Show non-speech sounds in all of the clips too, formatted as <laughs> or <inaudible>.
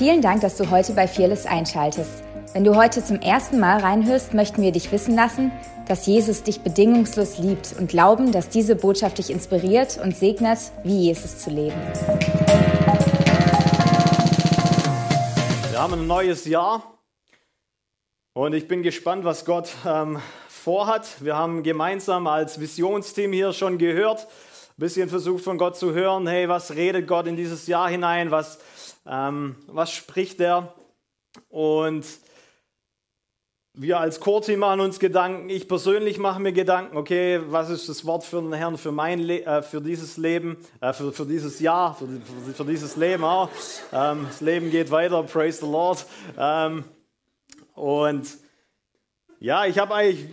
Vielen Dank, dass du heute bei Fearless einschaltest. Wenn du heute zum ersten Mal reinhörst, möchten wir dich wissen lassen, dass Jesus dich bedingungslos liebt und glauben, dass diese Botschaft dich inspiriert und segnet, wie Jesus zu leben. Wir haben ein neues Jahr und ich bin gespannt, was Gott ähm, vorhat. Wir haben gemeinsam als Visionsteam hier schon gehört, ein bisschen versucht von Gott zu hören, hey, was redet Gott in dieses Jahr hinein, was ähm, was spricht er? Und wir als Core-Team machen uns Gedanken, ich persönlich mache mir Gedanken, okay, was ist das Wort für den Herrn für, mein Le äh, für dieses Leben, äh, für, für dieses Jahr, für, für, für dieses Leben auch. Ähm, das Leben geht weiter, praise the Lord. Ähm, und ja, ich habe eigentlich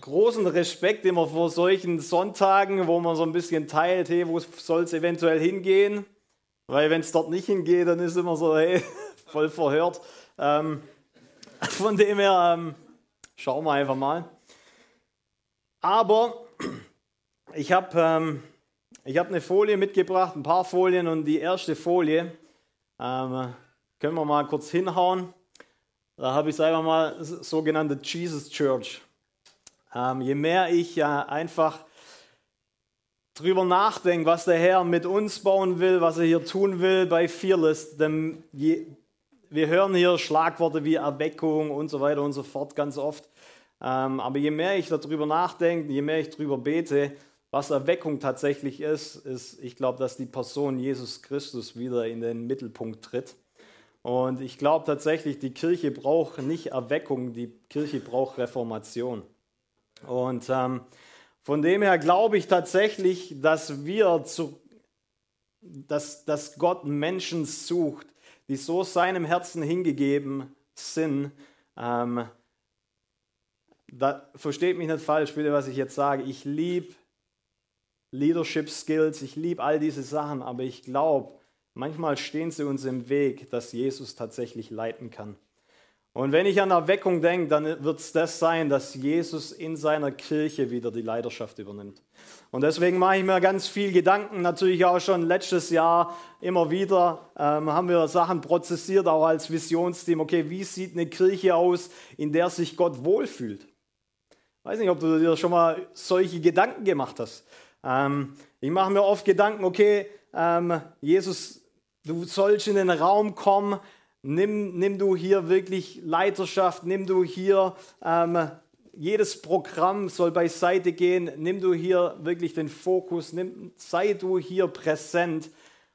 großen Respekt immer vor solchen Sonntagen, wo man so ein bisschen teilt, hey, wo soll es eventuell hingehen? Weil wenn es dort nicht hingeht, dann ist immer so, hey, <laughs> voll verhört. Ähm, <laughs> von dem her, ähm, schauen wir einfach mal. Aber <clears throat> ich habe ähm, hab eine Folie mitgebracht, ein paar Folien und die erste Folie ähm, können wir mal kurz hinhauen. Da habe ich einfach mal sogenannte Jesus Church. Ähm, je mehr ich äh, einfach drüber nachdenke, was der Herr mit uns bauen will, was er hier tun will bei Fearless, denn wir hören hier Schlagworte wie Erweckung und so weiter und so fort ganz oft. Ähm, aber je mehr ich darüber nachdenke, je mehr ich darüber bete, was Erweckung tatsächlich ist, ist, ich glaube, dass die Person Jesus Christus wieder in den Mittelpunkt tritt. Und ich glaube tatsächlich, die Kirche braucht nicht Erweckung, die Kirche braucht Reformation. Und ähm, von dem her glaube ich tatsächlich, dass wir zu, dass, dass Gott Menschen sucht, die so seinem Herzen hingegeben sind. Ähm, da, versteht mich nicht falsch, bitte, was ich jetzt sage. Ich liebe Leadership Skills, ich liebe all diese Sachen, aber ich glaube, manchmal stehen sie uns im Weg, dass Jesus tatsächlich leiten kann. Und wenn ich an Erweckung denke, dann wird es das sein, dass Jesus in seiner Kirche wieder die Leiterschaft übernimmt. Und deswegen mache ich mir ganz viel Gedanken, natürlich auch schon letztes Jahr immer wieder ähm, haben wir Sachen prozessiert, auch als Visionsteam. Okay, wie sieht eine Kirche aus, in der sich Gott wohlfühlt? Ich weiß nicht, ob du dir schon mal solche Gedanken gemacht hast. Ähm, ich mache mir oft Gedanken, okay, ähm, Jesus, du sollst in den Raum kommen, Nimm, nimm du hier wirklich Leiterschaft, nimm du hier, ähm, jedes Programm soll beiseite gehen, nimm du hier wirklich den Fokus, nimm, sei du hier präsent.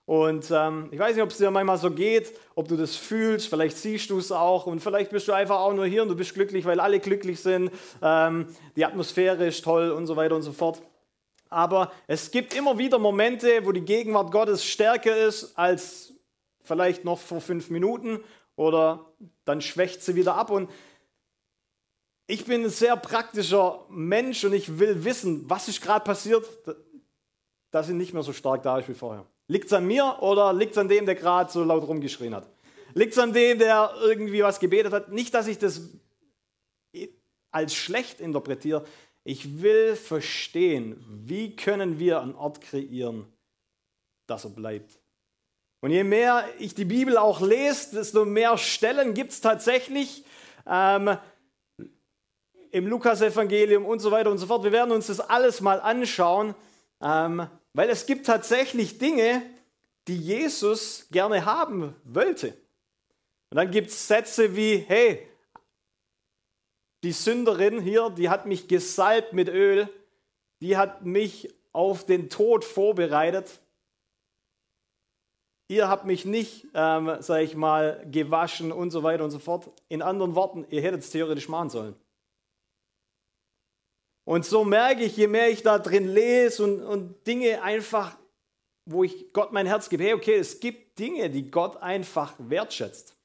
Und ähm, ich weiß nicht, ob es dir manchmal so geht, ob du das fühlst, vielleicht siehst du es auch und vielleicht bist du einfach auch nur hier und du bist glücklich, weil alle glücklich sind, ähm, die Atmosphäre ist toll und so weiter und so fort. Aber es gibt immer wieder Momente, wo die Gegenwart Gottes stärker ist als vielleicht noch vor fünf Minuten oder dann schwächt sie wieder ab. Und ich bin ein sehr praktischer Mensch und ich will wissen, was ist gerade passiert, dass sie nicht mehr so stark da ist wie vorher. Liegt es an mir oder liegt es an dem, der gerade so laut rumgeschrien hat? Liegt es an dem, der irgendwie was gebetet hat? Nicht, dass ich das als schlecht interpretiere. Ich will verstehen, wie können wir einen Ort kreieren, dass er bleibt. Und je mehr ich die Bibel auch lese, desto mehr Stellen gibt es tatsächlich ähm, im Lukas-Evangelium und so weiter und so fort. Wir werden uns das alles mal anschauen, ähm, weil es gibt tatsächlich Dinge, die Jesus gerne haben wollte. Und dann gibt es Sätze wie, hey, die Sünderin hier, die hat mich gesalbt mit Öl, die hat mich auf den Tod vorbereitet ihr habt mich nicht, ähm, sag ich mal, gewaschen und so weiter und so fort. In anderen Worten, ihr hättet es theoretisch machen sollen. Und so merke ich, je mehr ich da drin lese und, und Dinge einfach, wo ich Gott mein Herz gebe, hey, okay, es gibt Dinge, die Gott einfach wertschätzt.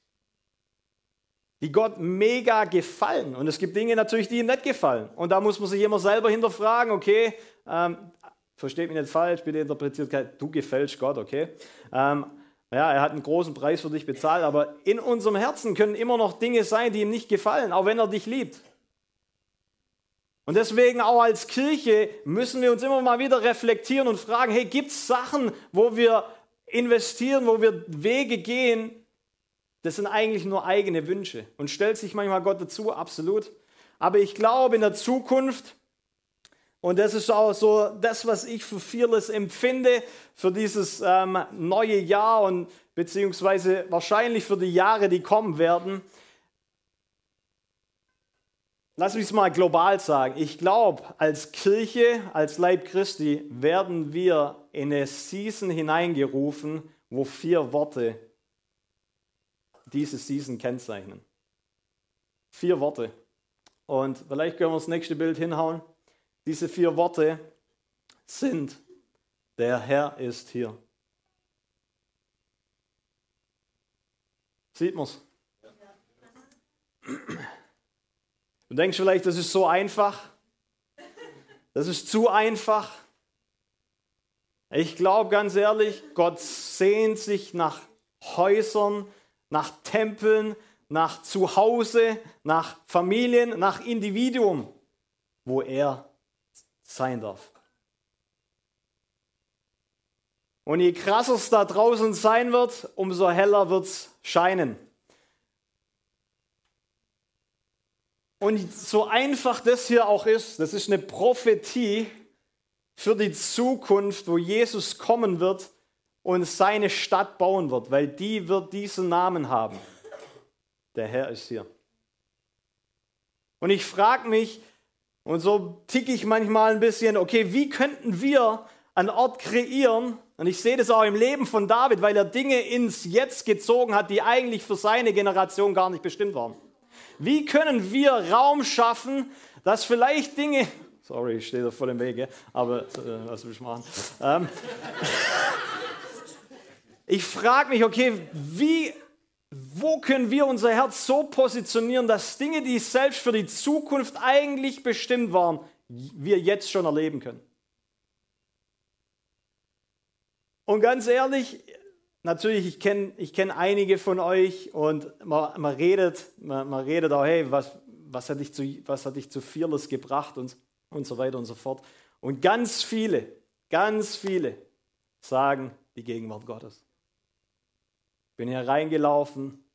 Die Gott mega gefallen. Und es gibt Dinge natürlich, die ihm nicht gefallen. Und da muss man sich immer selber hinterfragen, okay, ähm, versteht mich nicht falsch, bitte interpretiert du gefällst Gott, okay? Ähm, ja, er hat einen großen Preis für dich bezahlt, aber in unserem Herzen können immer noch Dinge sein, die ihm nicht gefallen, auch wenn er dich liebt. Und deswegen auch als Kirche müssen wir uns immer mal wieder reflektieren und fragen, hey, gibt es Sachen, wo wir investieren, wo wir Wege gehen, das sind eigentlich nur eigene Wünsche. Und stellt sich manchmal Gott dazu, absolut. Aber ich glaube in der Zukunft, und das ist auch so das, was ich für vieles empfinde, für dieses ähm, neue Jahr und beziehungsweise wahrscheinlich für die Jahre, die kommen werden. Lass mich es mal global sagen. Ich glaube, als Kirche, als Leib Christi werden wir in eine Season hineingerufen, wo vier Worte diese Season kennzeichnen. Vier Worte. Und vielleicht können wir das nächste Bild hinhauen. Diese vier Worte sind, der Herr ist hier. Sieht man es? Du denkst vielleicht, das ist so einfach. Das ist zu einfach. Ich glaube ganz ehrlich, Gott sehnt sich nach Häusern, nach Tempeln, nach Zuhause, nach Familien, nach Individuum, wo er sein darf. Und je krasser es da draußen sein wird, umso heller wird es scheinen. Und so einfach das hier auch ist, das ist eine Prophetie für die Zukunft, wo Jesus kommen wird und seine Stadt bauen wird, weil die wird diesen Namen haben. Der Herr ist hier. Und ich frage mich, und so ticke ich manchmal ein bisschen, okay, wie könnten wir einen Ort kreieren? Und ich sehe das auch im Leben von David, weil er Dinge ins Jetzt gezogen hat, die eigentlich für seine Generation gar nicht bestimmt waren. Wie können wir Raum schaffen, dass vielleicht Dinge, sorry, ich stehe da voll im Wege, aber äh, was will ich machen? Ähm, <laughs> ich frage mich, okay, wie wo können wir unser Herz so positionieren, dass Dinge, die selbst für die Zukunft eigentlich bestimmt waren, wir jetzt schon erleben können? Und ganz ehrlich, natürlich, ich kenne ich kenn einige von euch und man, man redet, man, man, redet auch, hey, was, was, hat dich zu, was hat dich zu Fearless gebracht und, und so weiter und so fort. Und ganz viele, ganz viele sagen die Gegenwart Gottes. Bin hier reingelaufen,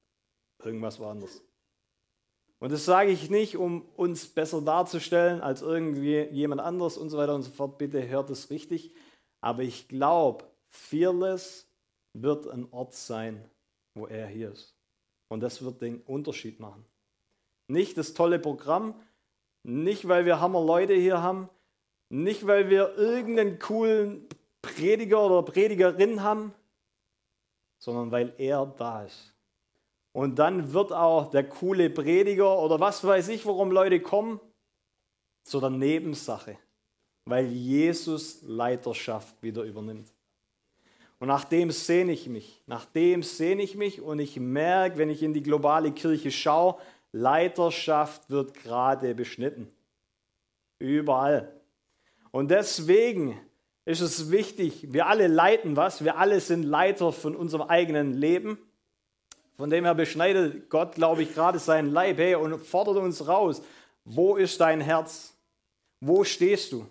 irgendwas war anders. Und das sage ich nicht, um uns besser darzustellen als irgendwie jemand anderes und so weiter und so fort. Bitte hört es richtig. Aber ich glaube, Fearless wird ein Ort sein, wo er hier ist. Und das wird den Unterschied machen. Nicht das tolle Programm, nicht weil wir Hammer Leute hier haben, nicht weil wir irgendeinen coolen Prediger oder Predigerin haben, sondern weil er da ist. Und dann wird auch der coole Prediger oder was weiß ich, warum Leute kommen, zu der Nebensache, weil Jesus Leiterschaft wieder übernimmt. Und nach dem sehne ich mich, nach dem sehne ich mich und ich merke, wenn ich in die globale Kirche schaue, Leiterschaft wird gerade beschnitten. Überall. Und deswegen ist es wichtig, wir alle leiten was, wir alle sind Leiter von unserem eigenen Leben. Von dem her beschneidet Gott, glaube ich, gerade seinen Leib hey, und fordert uns raus. Wo ist dein Herz? Wo stehst du?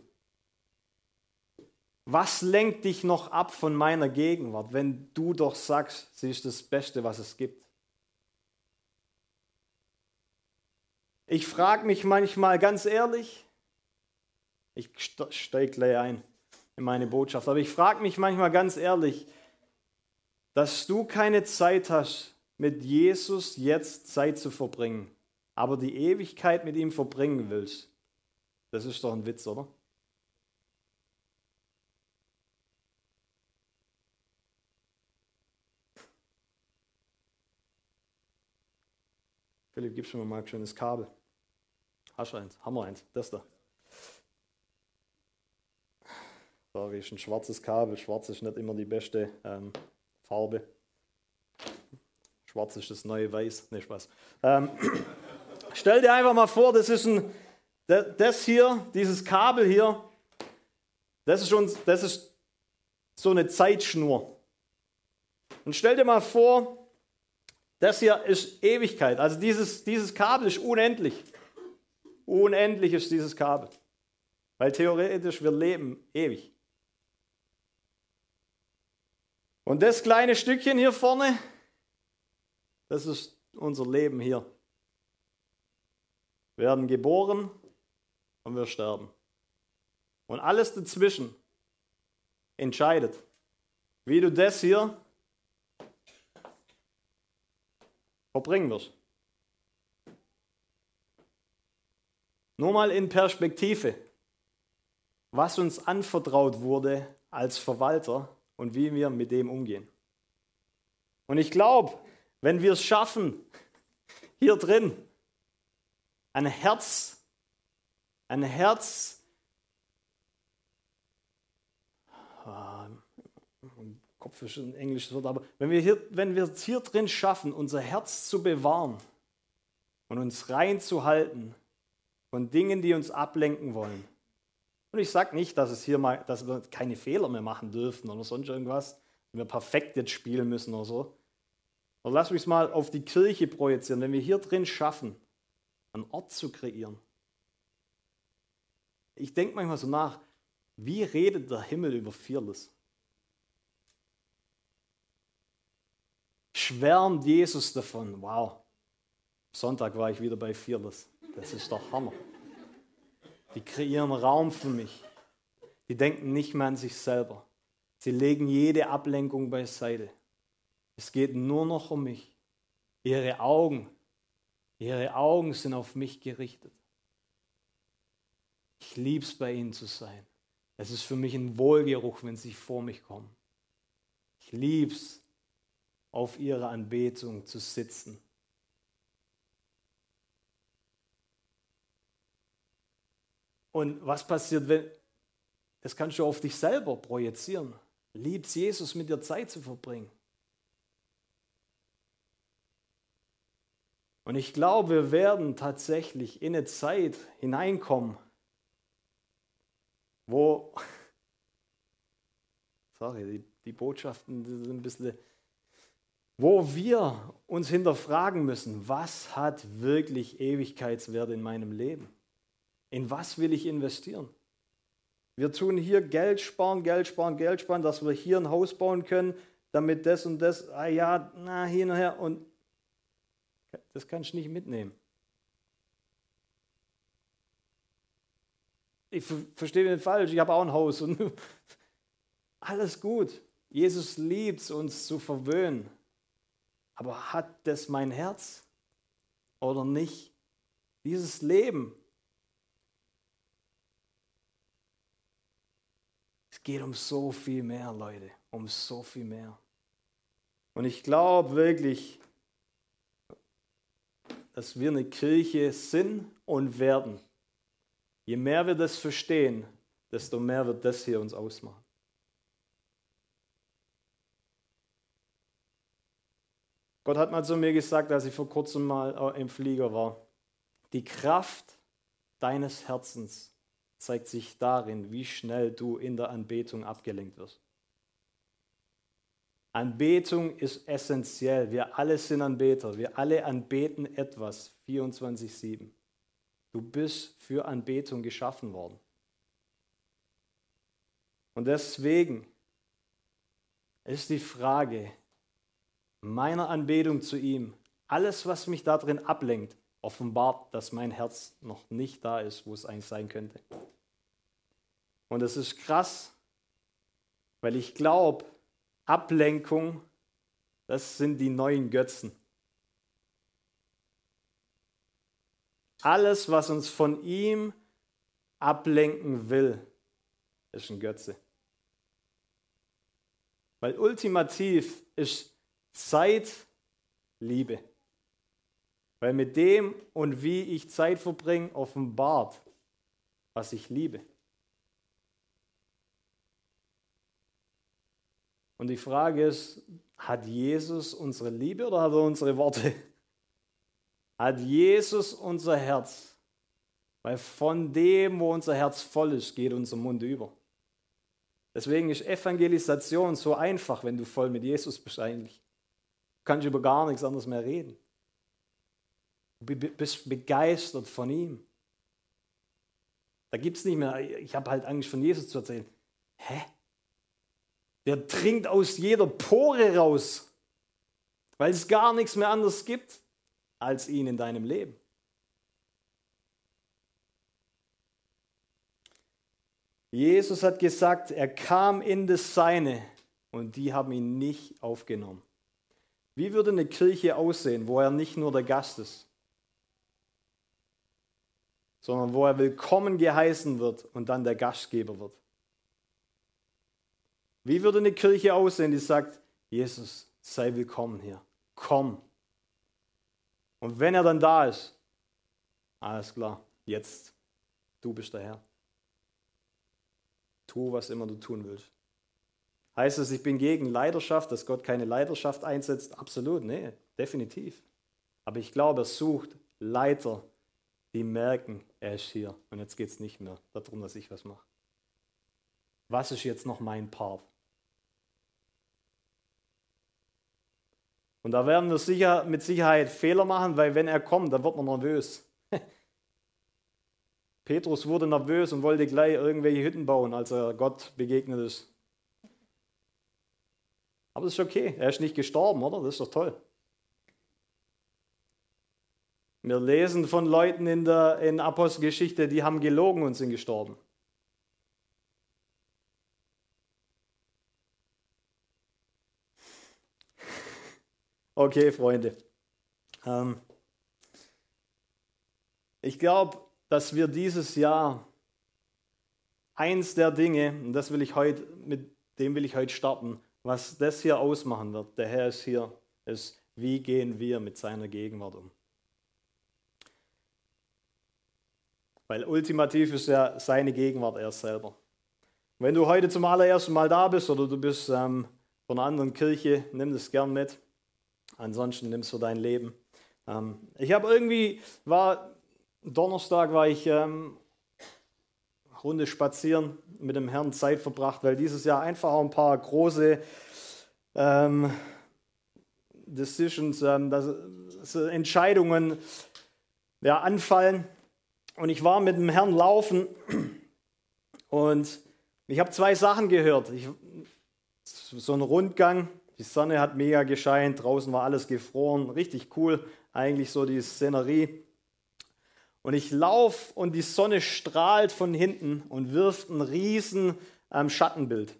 Was lenkt dich noch ab von meiner Gegenwart, wenn du doch sagst, sie ist das Beste, was es gibt? Ich frage mich manchmal ganz ehrlich, ich steige gleich ein in meine Botschaft. Aber ich frage mich manchmal ganz ehrlich, dass du keine Zeit hast, mit Jesus jetzt Zeit zu verbringen, aber die Ewigkeit mit ihm verbringen willst. Das ist doch ein Witz, oder? Philipp, gib schon mal ein schönes Kabel. Hast du eins? Wir eins? Das da. Sorry, ist ein schwarzes Kabel. Schwarz ist nicht immer die beste ähm, Farbe. Schwarz ist das neue Weiß. Ne, Spaß. Ähm, <coughs> stell dir einfach mal vor, das ist ein, das hier, dieses Kabel hier, das ist, uns, das ist so eine Zeitschnur. Und stell dir mal vor, das hier ist Ewigkeit. Also dieses, dieses Kabel ist unendlich. Unendlich ist dieses Kabel. Weil theoretisch wir leben ewig. Und das kleine Stückchen hier vorne, Das ist unser Leben hier. Wir werden geboren und wir sterben. Und alles dazwischen entscheidet, wie du das hier verbringen wirst. Nur mal in Perspektive, was uns anvertraut wurde als Verwalter und wie wir mit dem umgehen. Und ich glaube, wenn wir es schaffen, hier drin ein Herz, ein Herz, ah, Kopf ist ein englisches Wort, aber wenn wir, hier, wenn wir es hier drin schaffen, unser Herz zu bewahren und uns reinzuhalten von Dingen, die uns ablenken wollen. Und ich sage nicht, dass, es hier mal, dass wir keine Fehler mehr machen dürfen oder sonst irgendwas, wir perfekt jetzt spielen müssen oder so. Aber lass mich mal auf die Kirche projizieren. Wenn wir hier drin schaffen, einen Ort zu kreieren. Ich denke manchmal so nach, wie redet der Himmel über Fearless? Schwärmt Jesus davon? Wow. Sonntag war ich wieder bei Fearless. Das ist doch Hammer. Die kreieren Raum für mich. Die denken nicht mehr an sich selber. Sie legen jede Ablenkung beiseite. Es geht nur noch um mich. Ihre Augen, ihre Augen sind auf mich gerichtet. Ich liebe es, bei ihnen zu sein. Es ist für mich ein Wohlgeruch, wenn sie vor mich kommen. Ich liebe es, auf ihrer Anbetung zu sitzen. Und was passiert, wenn, das kannst du auf dich selber projizieren. Liebst Jesus mit dir Zeit zu verbringen. Und ich glaube, wir werden tatsächlich in eine Zeit hineinkommen, wo, <laughs> sorry, die, die Botschaften sind ein bisschen, wo wir uns hinterfragen müssen, was hat wirklich Ewigkeitswert in meinem Leben? In was will ich investieren? Wir tun hier Geld sparen, Geld sparen, Geld sparen, dass wir hier ein Haus bauen können, damit das und das, ah ja, na, hin und her. Und das kannst du nicht mitnehmen. Ich verstehe den falsch, ich habe auch ein Haus und <laughs> alles gut. Jesus liebt es, uns zu verwöhnen. Aber hat das mein Herz oder nicht? Dieses Leben. Es geht um so viel mehr, Leute, um so viel mehr. Und ich glaube wirklich, dass wir eine Kirche sind und werden. Je mehr wir das verstehen, desto mehr wird das hier uns ausmachen. Gott hat mal zu mir gesagt, als ich vor kurzem mal im Flieger war, die Kraft deines Herzens zeigt sich darin, wie schnell du in der Anbetung abgelenkt wirst. Anbetung ist essentiell. Wir alle sind Anbeter. Wir alle anbeten etwas 24-7. Du bist für Anbetung geschaffen worden. Und deswegen ist die Frage meiner Anbetung zu ihm, alles, was mich darin ablenkt, offenbart, dass mein Herz noch nicht da ist, wo es eigentlich sein könnte. Und es ist krass, weil ich glaube, Ablenkung, das sind die neuen Götzen. Alles, was uns von ihm ablenken will, ist ein Götze. Weil ultimativ ist Zeit Liebe. Weil mit dem und wie ich Zeit verbringe, offenbart, was ich liebe. Und die Frage ist, hat Jesus unsere Liebe oder hat er unsere Worte? Hat Jesus unser Herz? Weil von dem, wo unser Herz voll ist, geht unser Mund über. Deswegen ist Evangelisation so einfach, wenn du voll mit Jesus bist eigentlich. Du kannst über gar nichts anderes mehr reden. Du bist begeistert von ihm. Da gibt es nicht mehr, ich habe halt Angst von Jesus zu erzählen. Hä? Der trinkt aus jeder Pore raus. weil es gar nichts mehr anderes gibt als ihn in deinem Leben. Jesus hat gesagt, er kam in das Seine und die haben ihn nicht aufgenommen. Wie würde eine Kirche aussehen, wo er nicht nur der Gast ist, sondern wo er willkommen geheißen wird und dann der Gastgeber wird? Wie würde eine Kirche aussehen, die sagt, Jesus, sei willkommen hier, komm. Und wenn er dann da ist, alles klar, jetzt, du bist der Herr. Tu, was immer du tun willst. Heißt es, ich bin gegen Leidenschaft, dass Gott keine Leidenschaft einsetzt? Absolut, nee, definitiv. Aber ich glaube, er sucht Leiter, die merken, er ist hier. Und jetzt geht es nicht mehr darum, dass ich was mache. Was ist jetzt noch mein Part? Und da werden wir sicher, mit Sicherheit Fehler machen, weil wenn er kommt, dann wird man nervös. <laughs> Petrus wurde nervös und wollte gleich irgendwelche Hütten bauen, als er Gott begegnet ist. Aber das ist okay, er ist nicht gestorben, oder? Das ist doch toll. Wir lesen von Leuten in der in Apostelgeschichte, die haben gelogen und sind gestorben. Okay, Freunde. Ähm, ich glaube, dass wir dieses Jahr eins der Dinge, und das will ich heute, mit dem will ich heute starten, was das hier ausmachen wird, der Herr ist hier, ist, wie gehen wir mit seiner Gegenwart um? Weil ultimativ ist ja seine Gegenwart er selber. Wenn du heute zum allerersten Mal da bist oder du bist ähm, von einer anderen Kirche, nimm das gern mit. Ansonsten nimmst du dein Leben. Ähm, ich habe irgendwie, war Donnerstag war ich ähm, Runde spazieren mit dem Herrn Zeit verbracht, weil dieses Jahr einfach auch ein paar große ähm, Decisions, ähm, das, das Entscheidungen ja, anfallen. Und ich war mit dem Herrn laufen und ich habe zwei Sachen gehört. Ich, so ein Rundgang, die Sonne hat mega gescheint, draußen war alles gefroren, richtig cool, eigentlich so die Szenerie. Und ich laufe und die Sonne strahlt von hinten und wirft ein riesen ähm, Schattenbild.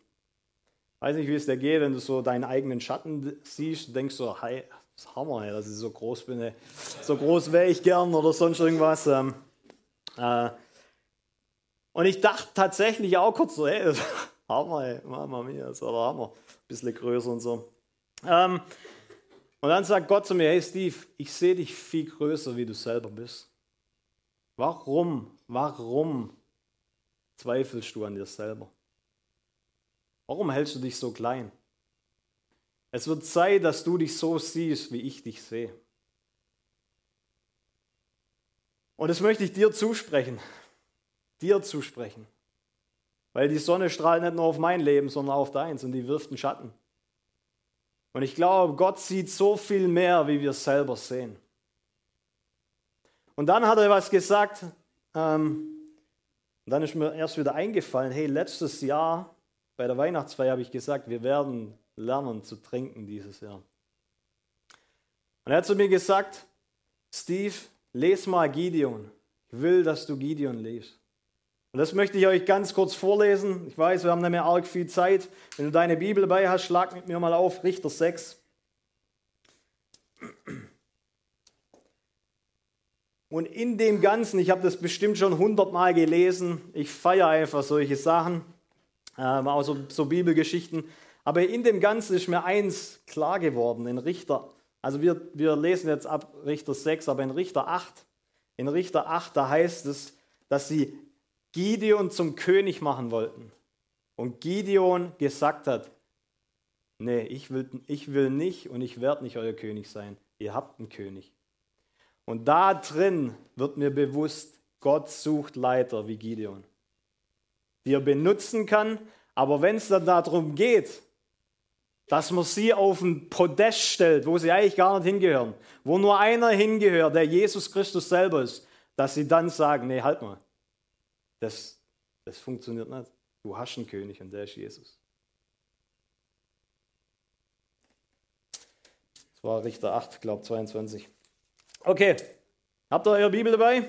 Weiß nicht, wie es dir geht, wenn du so deinen eigenen Schatten siehst, du denkst so, hey, das ist Hammer, dass ich so groß bin. So groß wäre ich gern oder sonst irgendwas. Ähm, äh, und ich dachte tatsächlich auch kurz so, hey, Hammer, ey, Mama mia, ist aber Hammer. Ein bisschen größer und so. Ähm, und dann sagt Gott zu mir, hey Steve, ich sehe dich viel größer, wie du selber bist. Warum, warum zweifelst du an dir selber? Warum hältst du dich so klein? Es wird Zeit, dass du dich so siehst, wie ich dich sehe. Und das möchte ich dir zusprechen. Dir zusprechen. Weil die Sonne strahlt nicht nur auf mein Leben, sondern auf deins und die wirft einen Schatten. Und ich glaube, Gott sieht so viel mehr, wie wir selber sehen. Und dann hat er was gesagt, ähm, und dann ist mir erst wieder eingefallen, hey, letztes Jahr bei der Weihnachtsfeier habe ich gesagt, wir werden lernen zu trinken dieses Jahr. Und er hat zu mir gesagt, Steve, les mal Gideon. Ich will, dass du Gideon liest. Und das möchte ich euch ganz kurz vorlesen. Ich weiß, wir haben nicht mehr arg viel Zeit. Wenn du deine Bibel dabei hast, schlag mit mir mal auf, Richter 6. Und in dem Ganzen, ich habe das bestimmt schon hundertmal gelesen, ich feiere einfach solche Sachen, ähm, auch so, so Bibelgeschichten. Aber in dem Ganzen ist mir eins klar geworden, in Richter, also wir, wir lesen jetzt ab Richter 6, aber in Richter 8, in Richter 8, da heißt es, dass sie Gideon zum König machen wollten. Und Gideon gesagt hat, nee, ich will, ich will nicht und ich werde nicht euer König sein. Ihr habt einen König. Und da drin wird mir bewusst, Gott sucht Leiter wie Gideon, die er benutzen kann. Aber wenn es dann darum geht, dass man sie auf ein Podest stellt, wo sie eigentlich gar nicht hingehören, wo nur einer hingehört, der Jesus Christus selber ist, dass sie dann sagen, nee, halt mal, das, das funktioniert nicht. Du hast einen König und der ist Jesus. war Richter 8, glaube 22. Okay, habt ihr eure Bibel dabei?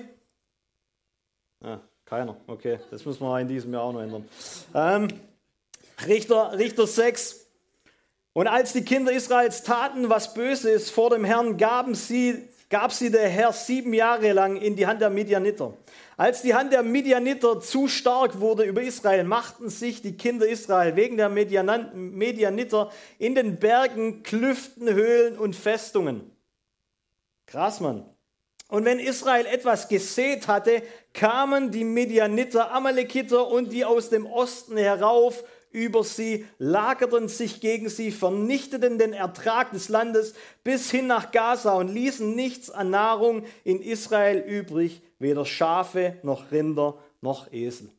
Ah, keiner. Okay, das müssen wir in diesem Jahr auch noch ändern. Ähm, Richter, Richter 6. Und als die Kinder Israels taten, was böse ist vor dem Herrn, gaben sie, gab sie der Herr sieben Jahre lang in die Hand der Midianiter. Als die Hand der Midianiter zu stark wurde über Israel, machten sich die Kinder Israel wegen der Midianiter in den Bergen Klüften, Höhlen und Festungen. Krass, Mann. Und wenn Israel etwas gesät hatte, kamen die Midianiter, Amalekiter und die aus dem Osten herauf über sie, lagerten sich gegen sie, vernichteten den Ertrag des Landes bis hin nach Gaza und ließen nichts an Nahrung in Israel übrig, weder Schafe noch Rinder noch Esel.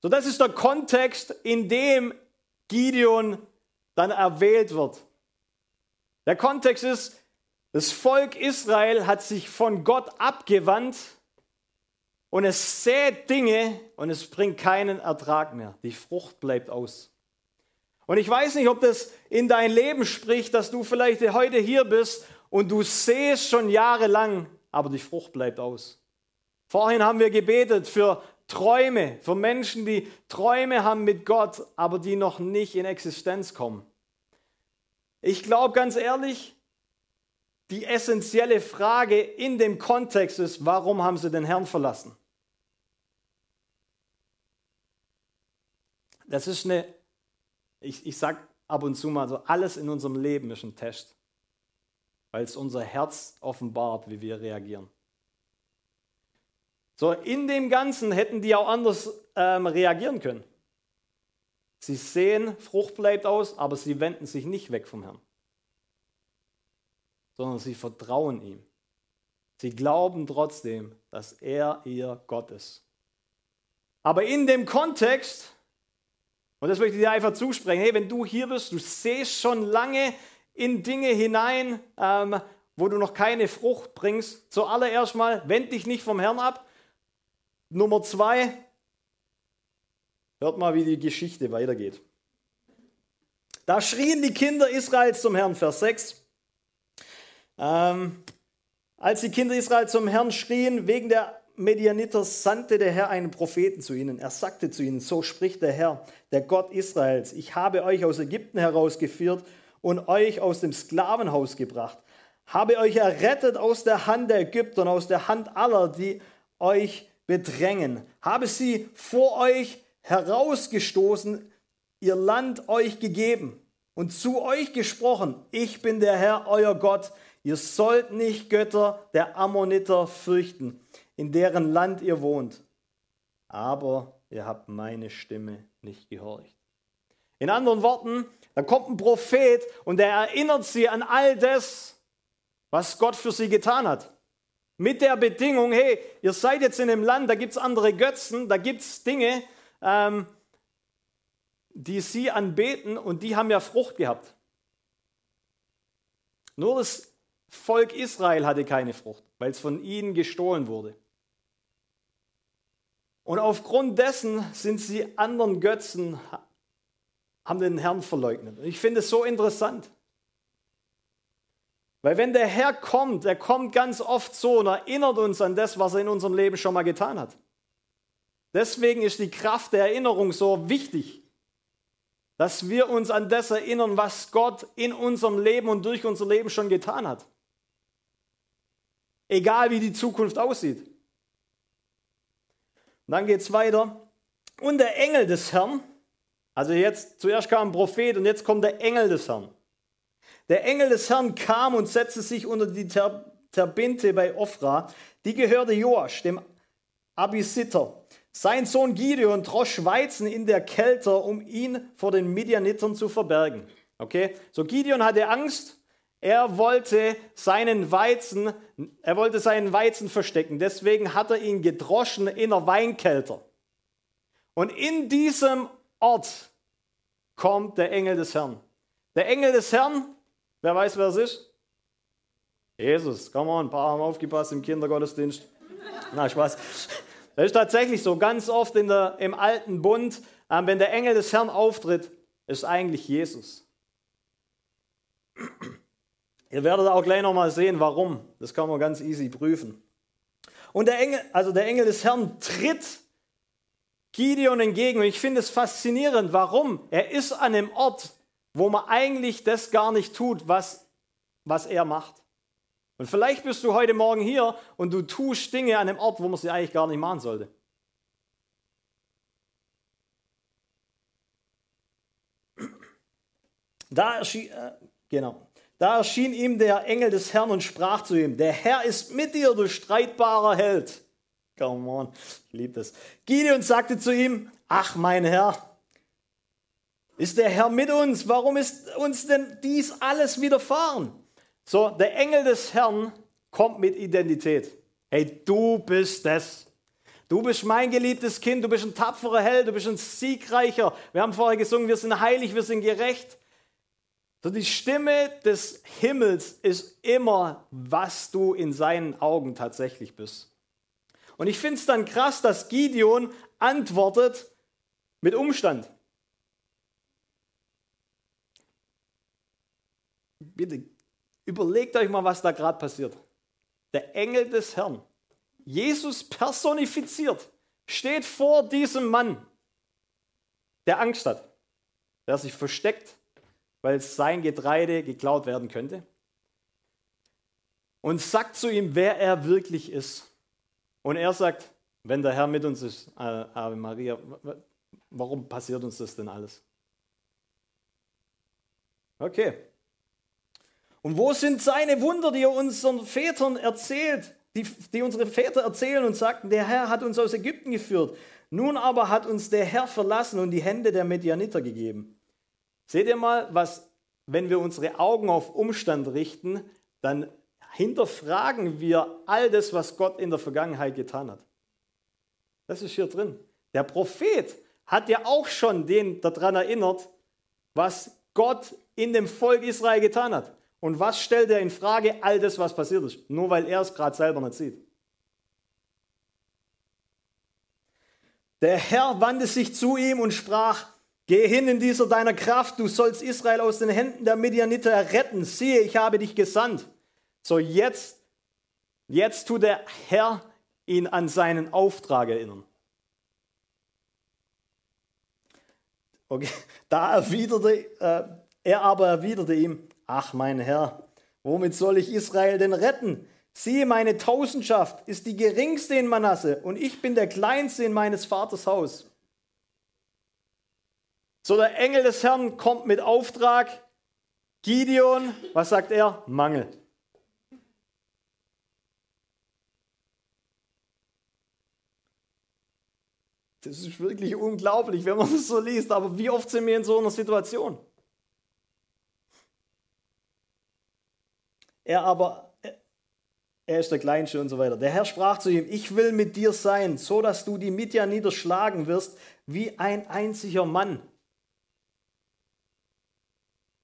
So, das ist der Kontext, in dem Gideon dann erwählt wird. Der Kontext ist, das Volk Israel hat sich von Gott abgewandt und es sät Dinge und es bringt keinen Ertrag mehr. Die Frucht bleibt aus. Und ich weiß nicht, ob das in dein Leben spricht, dass du vielleicht heute hier bist und du sähst schon jahrelang, aber die Frucht bleibt aus. Vorhin haben wir gebetet für Träume, für Menschen, die Träume haben mit Gott, aber die noch nicht in Existenz kommen. Ich glaube ganz ehrlich, die essentielle Frage in dem Kontext ist, warum haben sie den Herrn verlassen? Das ist eine, ich, ich sage ab und zu mal so, alles in unserem Leben ist ein Test, weil es unser Herz offenbart, wie wir reagieren. So, in dem Ganzen hätten die auch anders ähm, reagieren können. Sie sehen, Frucht bleibt aus, aber sie wenden sich nicht weg vom Herrn, sondern sie vertrauen ihm. Sie glauben trotzdem, dass er ihr Gott ist. Aber in dem Kontext und das möchte ich dir einfach zusprechen. Hey, wenn du hier bist, du siehst schon lange in Dinge hinein, ähm, wo du noch keine Frucht bringst. Zuallererst mal, wend dich nicht vom Herrn ab. Nummer zwei, hört mal, wie die Geschichte weitergeht. Da schrien die Kinder Israels zum Herrn, Vers 6. Ähm, als die Kinder Israels zum Herrn schrien, wegen der Medianiter sandte der Herr einen Propheten zu ihnen. Er sagte zu ihnen, so spricht der Herr, der Gott Israels, ich habe euch aus Ägypten herausgeführt und euch aus dem Sklavenhaus gebracht, habe euch errettet aus der Hand der Ägypter und aus der Hand aller, die euch bedrängen, habe sie vor euch herausgestoßen, ihr Land euch gegeben und zu euch gesprochen, ich bin der Herr, euer Gott, ihr sollt nicht Götter der Ammoniter fürchten in deren Land ihr wohnt. Aber ihr habt meine Stimme nicht gehorcht. In anderen Worten, da kommt ein Prophet und er erinnert sie an all das, was Gott für sie getan hat. Mit der Bedingung, hey, ihr seid jetzt in einem Land, da gibt es andere Götzen, da gibt es Dinge, ähm, die sie anbeten und die haben ja Frucht gehabt. Nur das Volk Israel hatte keine Frucht, weil es von ihnen gestohlen wurde. Und aufgrund dessen sind sie anderen Götzen, haben den Herrn verleugnet. Und ich finde es so interessant. Weil wenn der Herr kommt, er kommt ganz oft so und erinnert uns an das, was er in unserem Leben schon mal getan hat. Deswegen ist die Kraft der Erinnerung so wichtig, dass wir uns an das erinnern, was Gott in unserem Leben und durch unser Leben schon getan hat. Egal wie die Zukunft aussieht. Dann geht es weiter. Und der Engel des Herrn, also jetzt zuerst kam ein Prophet und jetzt kommt der Engel des Herrn. Der Engel des Herrn kam und setzte sich unter die Ter Terbinte bei Ophra. Die gehörte Joasch, dem Abisiter. Sein Sohn Gideon drosch Weizen in der Kälte, um ihn vor den Midianitern zu verbergen. Okay, so Gideon hatte Angst er wollte seinen Weizen, er wollte seinen Weizen verstecken. Deswegen hat er ihn gedroschen in der Weinkelter. Und in diesem Ort kommt der Engel des Herrn. Der Engel des Herrn, wer weiß, wer es ist? Jesus, come on, ein paar haben aufgepasst im Kindergottesdienst. Na, Spaß. Das ist tatsächlich so, ganz oft in der, im alten Bund, äh, wenn der Engel des Herrn auftritt, ist eigentlich Jesus. Ihr werdet auch gleich nochmal sehen, warum. Das kann man ganz easy prüfen. Und der Engel, also der Engel des Herrn tritt Gideon entgegen. Und ich finde es faszinierend. Warum? Er ist an einem Ort, wo man eigentlich das gar nicht tut, was, was er macht. Und vielleicht bist du heute Morgen hier und du tust Dinge an einem Ort, wo man sie eigentlich gar nicht machen sollte. Da erschien, äh, genau, da erschien ihm der Engel des Herrn und sprach zu ihm, der Herr ist mit dir, du streitbarer Held. Come on, ich liebe das. Gideon sagte zu ihm, ach mein Herr, ist der Herr mit uns? Warum ist uns denn dies alles widerfahren? So, der Engel des Herrn kommt mit Identität. Hey, du bist es. Du bist mein geliebtes Kind, du bist ein tapferer Held, du bist ein siegreicher. Wir haben vorher gesungen, wir sind heilig, wir sind gerecht. So die Stimme des Himmels ist immer, was du in seinen Augen tatsächlich bist. Und ich finde es dann krass, dass Gideon antwortet mit Umstand. Bitte überlegt euch mal, was da gerade passiert. Der Engel des Herrn, Jesus personifiziert, steht vor diesem Mann, der Angst hat, der sich versteckt, weil sein Getreide geklaut werden könnte, und sagt zu ihm, wer er wirklich ist. Und er sagt, wenn der Herr mit uns ist, äh, Ave Maria, warum passiert uns das denn alles? Okay. Und wo sind seine Wunder, die er unseren Vätern erzählt, die, die unsere Väter erzählen und sagten, der Herr hat uns aus Ägypten geführt. Nun aber hat uns der Herr verlassen und die Hände der Medianiter gegeben. Seht ihr mal, was wenn wir unsere Augen auf Umstand richten, dann hinterfragen wir all das, was Gott in der Vergangenheit getan hat. Das ist hier drin. Der Prophet hat ja auch schon den daran erinnert, was Gott in dem Volk Israel getan hat. Und was stellt er in Frage? All das, was passiert ist. Nur weil er es gerade selber nicht sieht. Der Herr wandte sich zu ihm und sprach, Geh hin in dieser deiner Kraft, du sollst Israel aus den Händen der Midianiter retten. Siehe, ich habe dich gesandt. So jetzt, jetzt tut der Herr ihn an seinen Auftrag erinnern. Okay. Da erwiderte, äh, er aber erwiderte ihm, ach mein Herr, womit soll ich Israel denn retten? Siehe, meine Tausendschaft ist die geringste in Manasse und ich bin der kleinste in meines Vaters Haus. So, der Engel des Herrn kommt mit Auftrag. Gideon, was sagt er? Mangel. Das ist wirklich unglaublich, wenn man das so liest. Aber wie oft sind wir in so einer Situation? Er aber, er ist der Kleinste und so weiter. Der Herr sprach zu ihm, ich will mit dir sein, so dass du die Midian niederschlagen wirst, wie ein einziger Mann.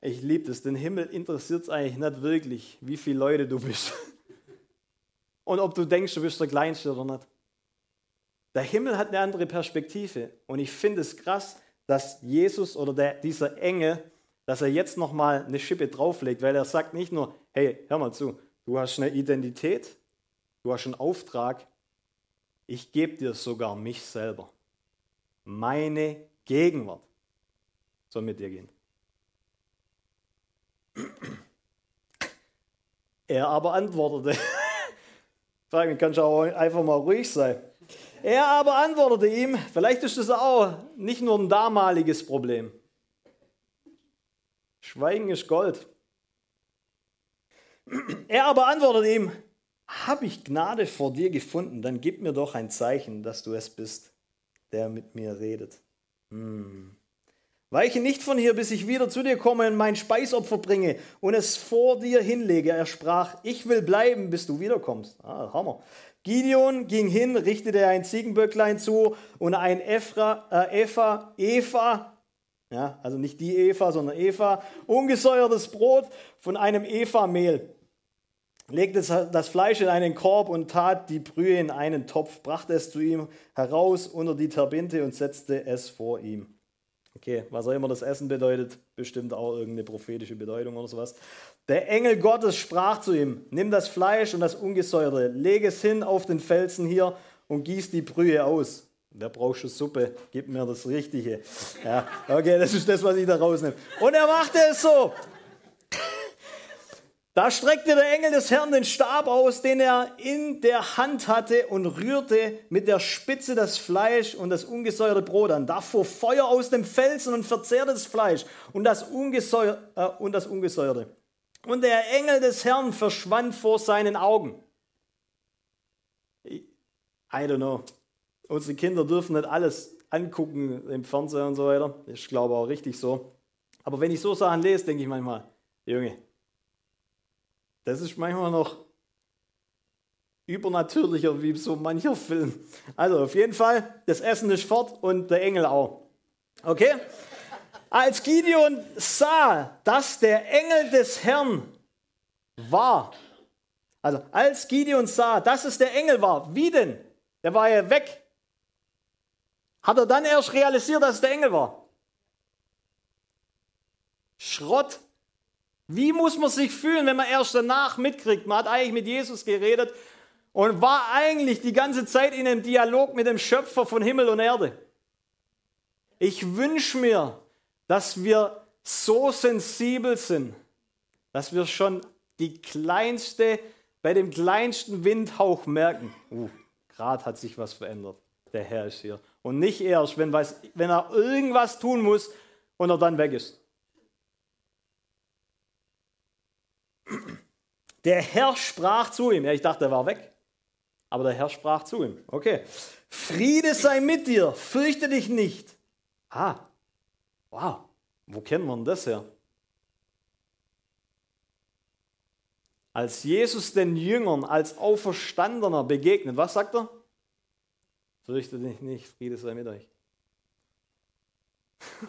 Ich liebe das. Den Himmel interessiert es eigentlich nicht wirklich, wie viele Leute du bist. <laughs> Und ob du denkst, du bist der Kleinste oder nicht. Der Himmel hat eine andere Perspektive. Und ich finde es krass, dass Jesus oder der, dieser Engel, dass er jetzt nochmal eine Schippe drauflegt, weil er sagt nicht nur, hey, hör mal zu, du hast eine Identität, du hast einen Auftrag, ich gebe dir sogar mich selber. Meine Gegenwart soll mit dir gehen. Er aber antwortete, <laughs> frage mich, kannst du auch einfach mal ruhig sein. Er aber antwortete ihm, vielleicht ist das auch nicht nur ein damaliges Problem. Schweigen ist Gold. <clears throat> Er aber antwortete ihm, habe ich Gnade vor dir gefunden, dann gib mir doch ein Zeichen, dass du es bist, der mit mir redet. Hm. Weiche nicht von hier, bis ich wieder zu dir komme und mein Speisopfer bringe und es vor dir hinlege. Er sprach, ich will bleiben, bis du wiederkommst. Ah, Hammer. Gideon ging hin, richtete ein Ziegenböcklein zu und ein Ephra, äh, Eva, Eva, ja, also nicht die Eva, sondern Eva, ungesäuertes Brot von einem Eva-Mehl. Legte das Fleisch in einen Korb und tat die Brühe in einen Topf, brachte es zu ihm heraus unter die Terbinte und setzte es vor ihm. Okay, was auch immer das Essen bedeutet, bestimmt auch irgendeine prophetische Bedeutung oder sowas. Der Engel Gottes sprach zu ihm, nimm das Fleisch und das Ungesäuerte, lege es hin auf den Felsen hier und gieß die Brühe aus. Wer braucht schon Suppe? Gib mir das Richtige. Ja, okay, das ist das, was ich da rausnehme. Und er machte es so. Da streckte der Engel des Herrn den Stab aus, den er in der Hand hatte, und rührte mit der Spitze das Fleisch und das ungesäuerte Brot an. Da fuhr Feuer aus dem Felsen und verzehrte das Fleisch und das, Ungesäu äh, und das Ungesäuerte. Und der Engel des Herrn verschwand vor seinen Augen. I don't know. Unsere Kinder dürfen nicht alles angucken im Fernseher und so weiter. Ich glaube auch richtig so. Aber wenn ich so Sachen lese, denke ich manchmal, Junge, das ist manchmal noch übernatürlicher wie so mancher Film. Also auf jeden Fall, das Essen ist fort und der Engel auch. Okay? Als Gideon sah, dass der Engel des Herrn war, also als Gideon sah, dass es der Engel war, wie denn? Der war ja weg. Hat er dann erst realisiert, dass es der Engel war? Schrott. Wie muss man sich fühlen, wenn man erst danach mitkriegt, man hat eigentlich mit Jesus geredet und war eigentlich die ganze Zeit in einem Dialog mit dem Schöpfer von Himmel und Erde. Ich wünsche mir, dass wir so sensibel sind, dass wir schon die kleinste, bei dem kleinsten Windhauch merken, uh, gerade hat sich was verändert. Der Herr ist hier. Und nicht erst, wenn, was, wenn er irgendwas tun muss und er dann weg ist. Der Herr sprach zu ihm. Ja, ich dachte, er war weg. Aber der Herr sprach zu ihm. Okay. Friede sei mit dir, fürchte dich nicht. Ah, wow. Wo kennt man das her? Als Jesus den Jüngern als Auferstandener begegnet, was sagt er? Fürchte dich nicht, Friede sei mit euch.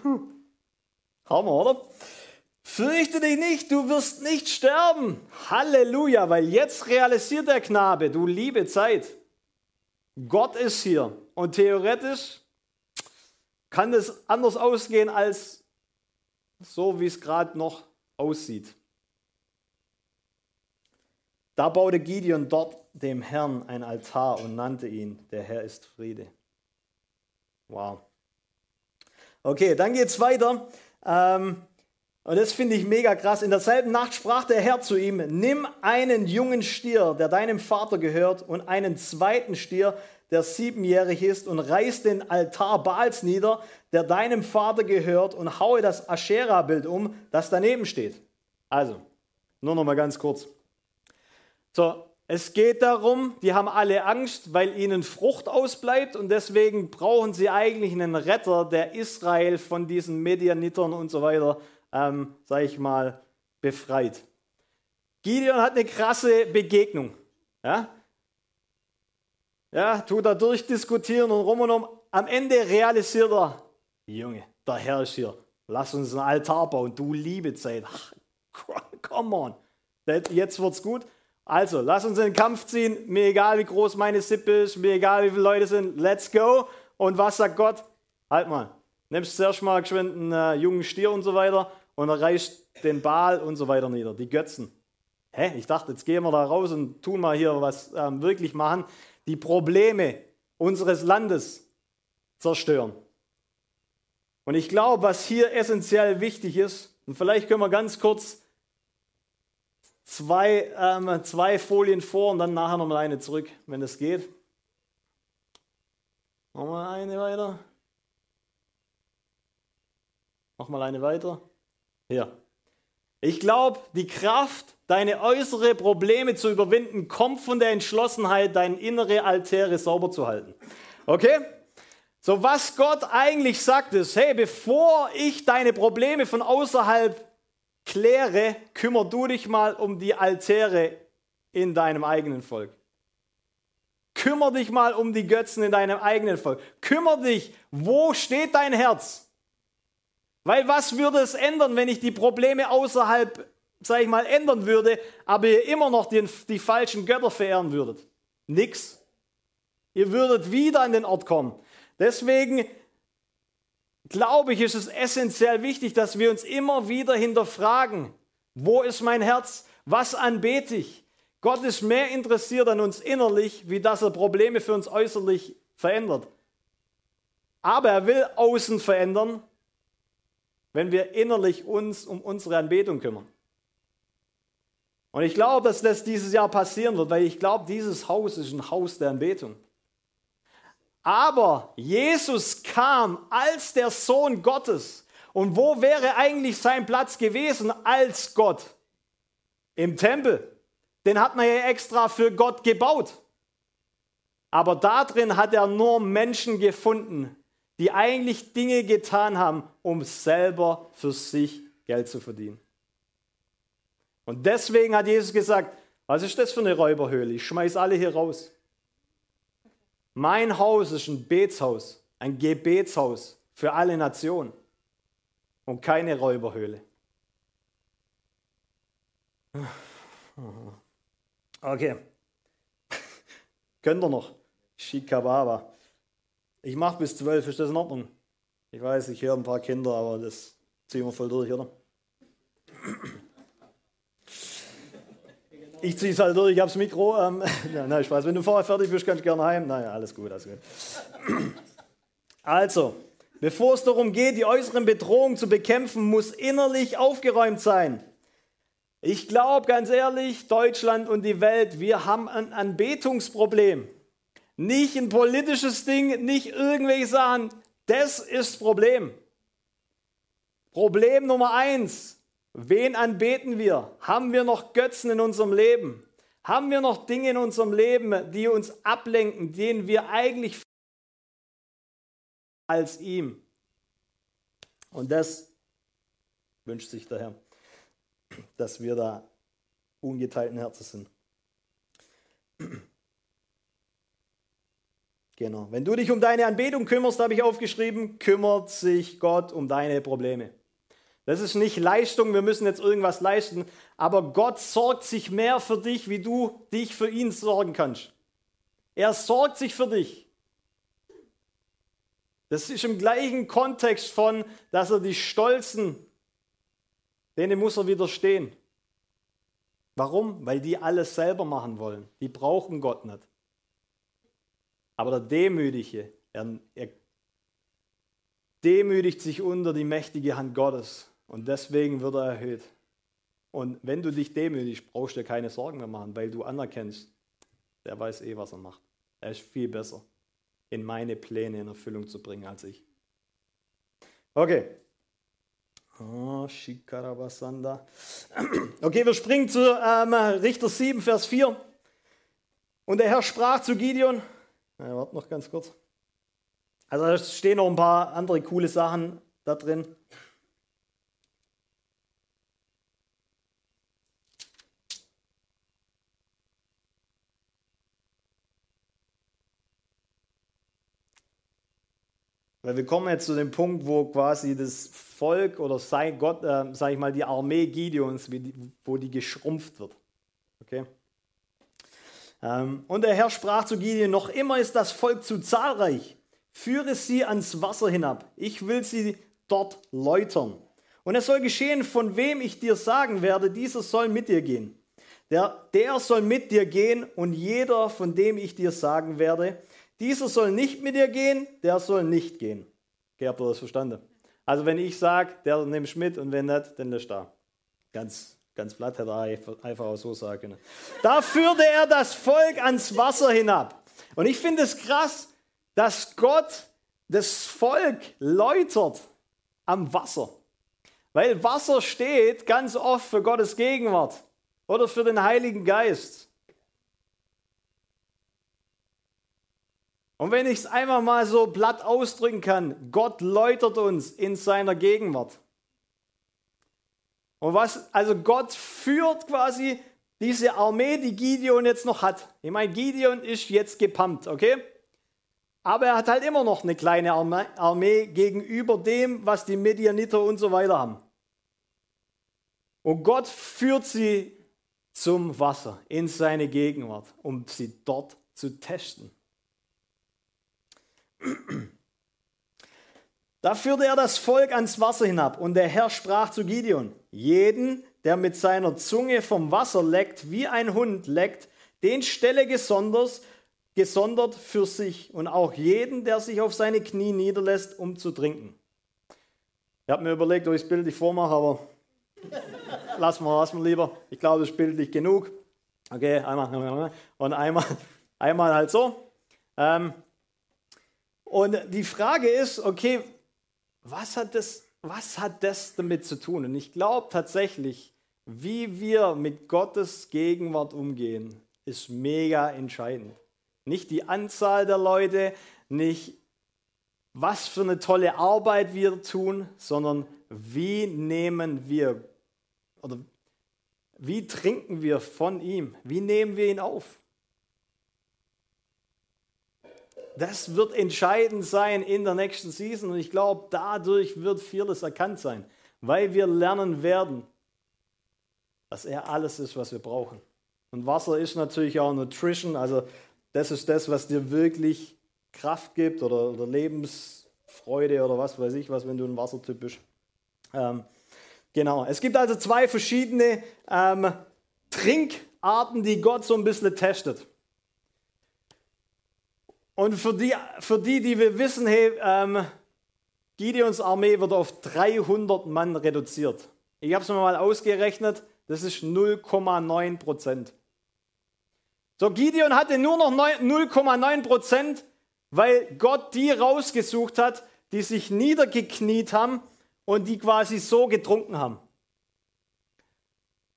<laughs> Hammer, oder? Fürchte dich nicht, du wirst nicht sterben. Halleluja, weil jetzt realisiert der Knabe, du liebe Zeit. Gott ist hier. Und theoretisch kann es anders ausgehen als so, wie es gerade noch aussieht. Da baute Gideon dort dem Herrn ein Altar und nannte ihn, der Herr ist Friede. Wow. Okay, dann geht es weiter. Ähm, und das finde ich mega krass. In derselben Nacht sprach der Herr zu ihm, nimm einen jungen Stier, der deinem Vater gehört, und einen zweiten Stier, der siebenjährig ist, und reiß den Altar Baals nieder, der deinem Vater gehört, und haue das Aschera-Bild um, das daneben steht. Also, nur noch mal ganz kurz. So, es geht darum, die haben alle Angst, weil ihnen Frucht ausbleibt und deswegen brauchen sie eigentlich einen Retter, der Israel von diesen Medianitern und so weiter ähm, sage ich mal, befreit. Gideon hat eine krasse Begegnung. Ja, ja tut da durchdiskutieren und rum und um. Am Ende realisiert er, Junge, der Herr ist hier. Lass uns einen Altar bauen. Du liebe Zeit. Come on. Jetzt wird's gut. Also, lass uns in den Kampf ziehen. Mir egal, wie groß meine Sippe ist. Mir egal, wie viele Leute sind. Let's go. Und was sagt Gott? Halt mal. Nimmst zuerst mal geschwind einen äh, jungen Stier und so weiter und er reißt den Baal und so weiter nieder, die Götzen. Hä? Ich dachte, jetzt gehen wir da raus und tun mal hier was ähm, wirklich machen. Die Probleme unseres Landes zerstören. Und ich glaube, was hier essentiell wichtig ist, und vielleicht können wir ganz kurz zwei, ähm, zwei Folien vor und dann nachher nochmal eine zurück, wenn es geht. Nochmal eine weiter. Nochmal eine weiter. Ja. Ich glaube, die Kraft, deine äußere Probleme zu überwinden, kommt von der Entschlossenheit, deine innere Altäre sauber zu halten. Okay? So, was Gott eigentlich sagt, ist, hey, bevor ich deine Probleme von außerhalb kläre, kümmer du dich mal um die Altäre in deinem eigenen Volk. Kümmer dich mal um die Götzen in deinem eigenen Volk. Kümmer dich, wo steht dein Herz? Weil was würde es ändern, wenn ich die Probleme außerhalb, sage ich mal, ändern würde, aber ihr immer noch die, die falschen Götter verehren würdet? Nix. Ihr würdet wieder an den Ort kommen. Deswegen glaube ich, ist es essentiell wichtig, dass wir uns immer wieder hinterfragen, Wo ist mein Herz? Was anbete ich? Gott ist mehr interessiert an uns innerlich, wie dass er Probleme für uns äußerlich verändert. Aber er will außen verändern, wenn wir innerlich uns um unsere Anbetung kümmern. Und ich glaube, dass das dieses Jahr passieren wird, weil ich glaube, dieses Haus ist ein Haus der Anbetung. Aber Jesus kam als der Sohn Gottes. Und wo wäre eigentlich sein Platz gewesen als Gott? Im Tempel. Den hat man ja extra für Gott gebaut. Aber da drin hat er nur Menschen gefunden, die eigentlich Dinge getan haben, um selber für sich Geld zu verdienen. Und deswegen hat Jesus gesagt, was ist das für eine Räuberhöhle? Ich schmeiß alle hier raus. Mein Haus ist ein Betshaus, ein Gebetshaus für alle Nationen und keine Räuberhöhle. Okay. <laughs> Könnt ihr noch? Shikababa. Ich mache bis zwölf, ist das in Ordnung? Ich weiß, ich höre ein paar Kinder, aber das ziehen wir voll durch, oder? Ich ziehe es halt durch, ich habe das Mikro. Ähm, <laughs> nein, Spaß. Wenn du vorher fertig bist, kannst du gerne heim. Naja, alles gut, alles gut. Also, bevor es darum geht, die äußeren Bedrohungen zu bekämpfen, muss innerlich aufgeräumt sein. Ich glaube ganz ehrlich, Deutschland und die Welt, wir haben ein Anbetungsproblem. Nicht ein politisches Ding, nicht irgendwelche Sachen. Das ist Problem. Problem Nummer eins. Wen anbeten wir? Haben wir noch Götzen in unserem Leben? Haben wir noch Dinge in unserem Leben, die uns ablenken, denen wir eigentlich als ihm? Und das wünscht sich der Herr, dass wir da ungeteilten Herzens sind. Genau. Wenn du dich um deine Anbetung kümmerst, habe ich aufgeschrieben, kümmert sich Gott um deine Probleme. Das ist nicht Leistung, wir müssen jetzt irgendwas leisten, aber Gott sorgt sich mehr für dich, wie du dich für ihn sorgen kannst. Er sorgt sich für dich. Das ist im gleichen Kontext von, dass er die Stolzen, denen muss er widerstehen. Warum? Weil die alles selber machen wollen. Die brauchen Gott nicht. Aber der Demütige, er, er demütigt sich unter die mächtige Hand Gottes und deswegen wird er erhöht. Und wenn du dich demütigst, brauchst du dir keine Sorgen mehr machen, weil du anerkennst, der weiß eh, was er macht. Er ist viel besser, in meine Pläne in Erfüllung zu bringen als ich. Okay. Oh, okay, wir springen zu ähm, Richter 7, Vers 4. Und der Herr sprach zu Gideon. Na, warte noch ganz kurz. Also da stehen noch ein paar andere coole Sachen da drin. Weil wir kommen jetzt zu dem Punkt, wo quasi das Volk oder sei Gott, äh, sage ich mal, die Armee Gideons, wo die geschrumpft wird. Okay? Ähm, und der Herr sprach zu Gideon, noch immer ist das Volk zu zahlreich. Führe sie ans Wasser hinab. Ich will sie dort läutern. Und es soll geschehen, von wem ich dir sagen werde, dieser soll mit dir gehen. Der, der soll mit dir gehen und jeder, von dem ich dir sagen werde, dieser soll nicht mit dir gehen, der soll nicht gehen. Okay, habt das verstanden? Also wenn ich sage, der nimmst mit und wenn nicht, dann lässt da. Ganz, ganz platt hätte er einfach auch so sagen können. Da führte er das Volk ans Wasser hinab. Und ich finde es krass, dass Gott das Volk läutert am Wasser. Weil Wasser steht ganz oft für Gottes Gegenwart oder für den Heiligen Geist. Und wenn ich es einmal mal so platt ausdrücken kann, Gott läutert uns in seiner Gegenwart. Und was, also Gott führt quasi diese Armee, die Gideon jetzt noch hat. Ich meine, Gideon ist jetzt gepumpt, okay? Aber er hat halt immer noch eine kleine Armee gegenüber dem, was die Medianiter und so weiter haben. Und Gott führt sie zum Wasser, in seine Gegenwart, um sie dort zu testen. <clears throat> Da führte er das Volk ans Wasser hinab und der Herr sprach zu Gideon, jeden, der mit seiner Zunge vom Wasser leckt, wie ein Hund leckt, den stelle gesondert, gesondert für sich und auch jeden, der sich auf seine Knie niederlässt, um zu trinken. Ich habe mir überlegt, ob ich das bildlich vormache, aber lassen wir, lassen wir lieber. Ich glaube, das ist bildlich genug. Okay, einmal und einmal, <laughs> einmal halt so. Ähm, und die Frage ist, okay, was hat das, was hat das damit zu tun? Und ich glaube tatsächlich, wie wir mit Gottes Gegenwart umgehen, ist mega entscheidend. Nicht die Anzahl der Leute, nicht was für eine tolle Arbeit wir tun, sondern wie nehmen wir oder wie trinken wir von ihm? Wie nehmen wir ihn auf? Das wird entscheidend sein in der nächsten Season und ich glaube, dadurch wird vieles erkannt sein, weil wir lernen werden, dass er alles ist, was wir brauchen. Und Wasser ist natürlich auch Nutrition, also das ist das, was dir wirklich Kraft gibt oder, oder Lebensfreude oder was weiß ich was, wenn du ein Wassertyp bist. Ähm, genau, es gibt also zwei verschiedene ähm, Trinkarten, die Gott so ein bisschen testet. Und für die, für die, die wir wissen, hey, ähm, Gideons Armee wird auf 300 Mann reduziert. Ich habe es mir mal ausgerechnet, das ist 0,9 Prozent. So, Gideon hatte nur noch 0,9 Prozent, weil Gott die rausgesucht hat, die sich niedergekniet haben und die quasi so getrunken haben.